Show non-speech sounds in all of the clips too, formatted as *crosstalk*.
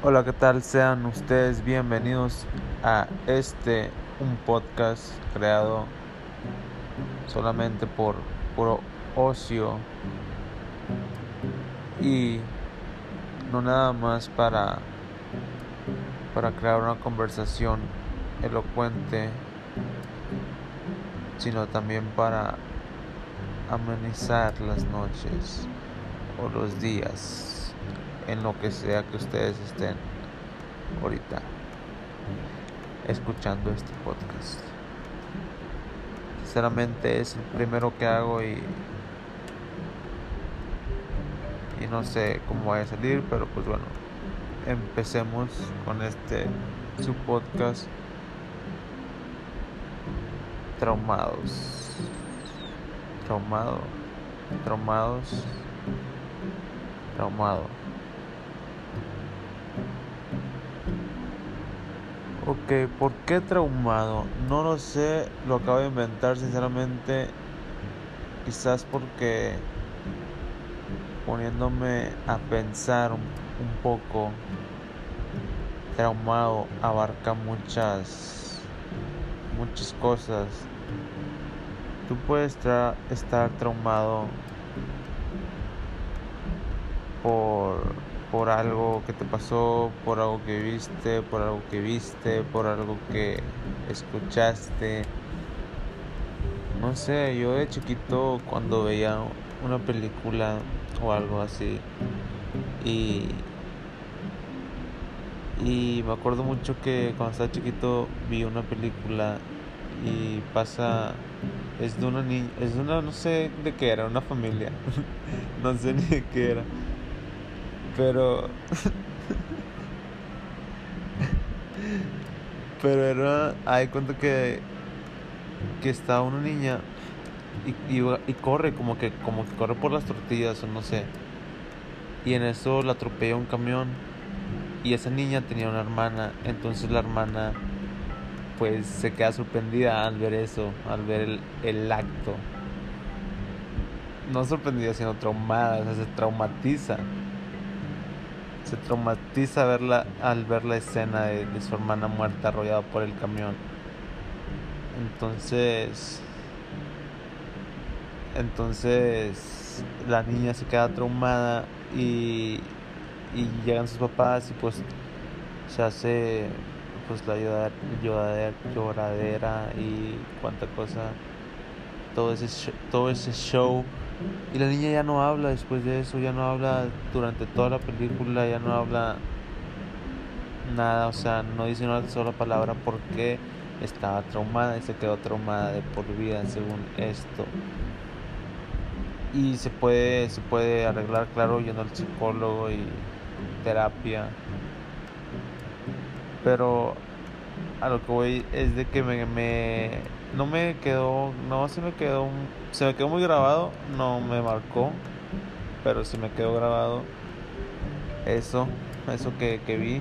Hola, ¿qué tal? Sean ustedes bienvenidos a este, un podcast creado solamente por puro ocio y no nada más para, para crear una conversación elocuente, sino también para amenizar las noches o los días en lo que sea que ustedes estén ahorita escuchando este podcast. Sinceramente es el primero que hago y y no sé cómo vaya a salir, pero pues bueno, empecemos con este su podcast traumados. Traumado. Traumados. Traumado. Ok, ¿por qué traumado? No lo sé, lo acabo de inventar sinceramente. Quizás porque poniéndome a pensar un, poco, traumado abarca muchas, muchas cosas. Tú puedes estar traumado por por algo que te pasó, por algo que viste, por algo que viste, por algo que escuchaste. No sé, yo de chiquito cuando veía una película o algo así y y me acuerdo mucho que cuando estaba chiquito vi una película y pasa es de una niña, es de una no sé de qué era, una familia. *laughs* no sé ni de qué era pero. Pero era. Hay cuenta que. Que está una niña. Y, y, corre, como que, como que corre por las tortillas o no sé. Y en eso la atropella un camión. Y esa niña tenía una hermana. Entonces la hermana. Pues se queda sorprendida al ver eso. Al ver el, el acto. No sorprendida, sino traumada. O sea, se traumatiza se traumatiza al ver la escena de, su hermana muerta arrollada por el camión. Entonces, entonces la niña se queda traumada y, llegan sus papás y pues se hace pues la lloradera, lloradera y cuánta cosa todo ese todo ese show y la niña ya no habla después de eso, ya no habla durante toda la película, ya no habla nada, o sea, no dice una sola palabra porque estaba traumada y se quedó traumada de por vida según esto. Y se puede, se puede arreglar, claro, yendo al psicólogo y terapia. Pero a lo que voy es de que me, me no me quedó, no se me quedó, se me quedó muy grabado, no me marcó, pero se me quedó grabado eso, eso que, que vi.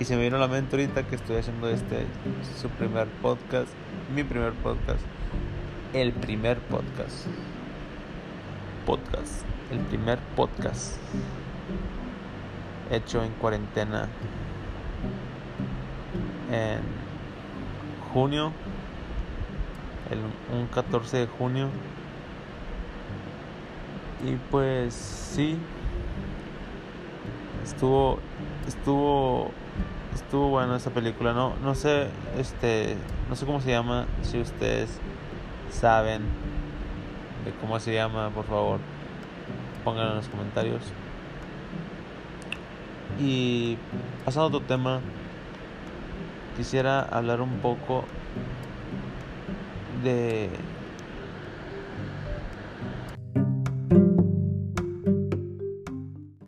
Y se me vino a la mente ahorita que estoy haciendo este, su primer podcast, mi primer podcast, el primer podcast, podcast, el primer podcast hecho en cuarentena en junio el, un 14 de junio. Y pues sí, estuvo, estuvo, estuvo bueno esa película. No, no sé, este, no sé cómo se llama. Si ustedes saben de cómo se llama, por favor, pónganlo en los comentarios. Y pasando a otro tema, quisiera hablar un poco de